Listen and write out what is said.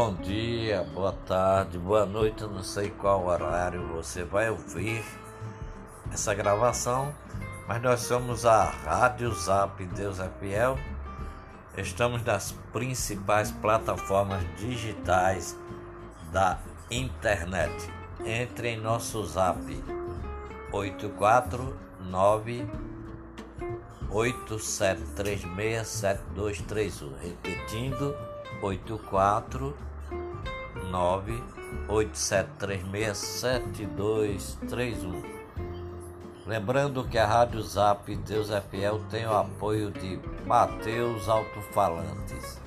Bom dia, boa tarde, boa noite, não sei qual horário você vai ouvir essa gravação, mas nós somos a Rádio Zap Deus é Fiel. Estamos nas principais plataformas digitais da internet. Entre em nosso zap 849 87367231. Repetindo, 849 87367231. Lembrando que a Rádio Zap Deus é Fiel tem o apoio de Mateus Alto-Falantes.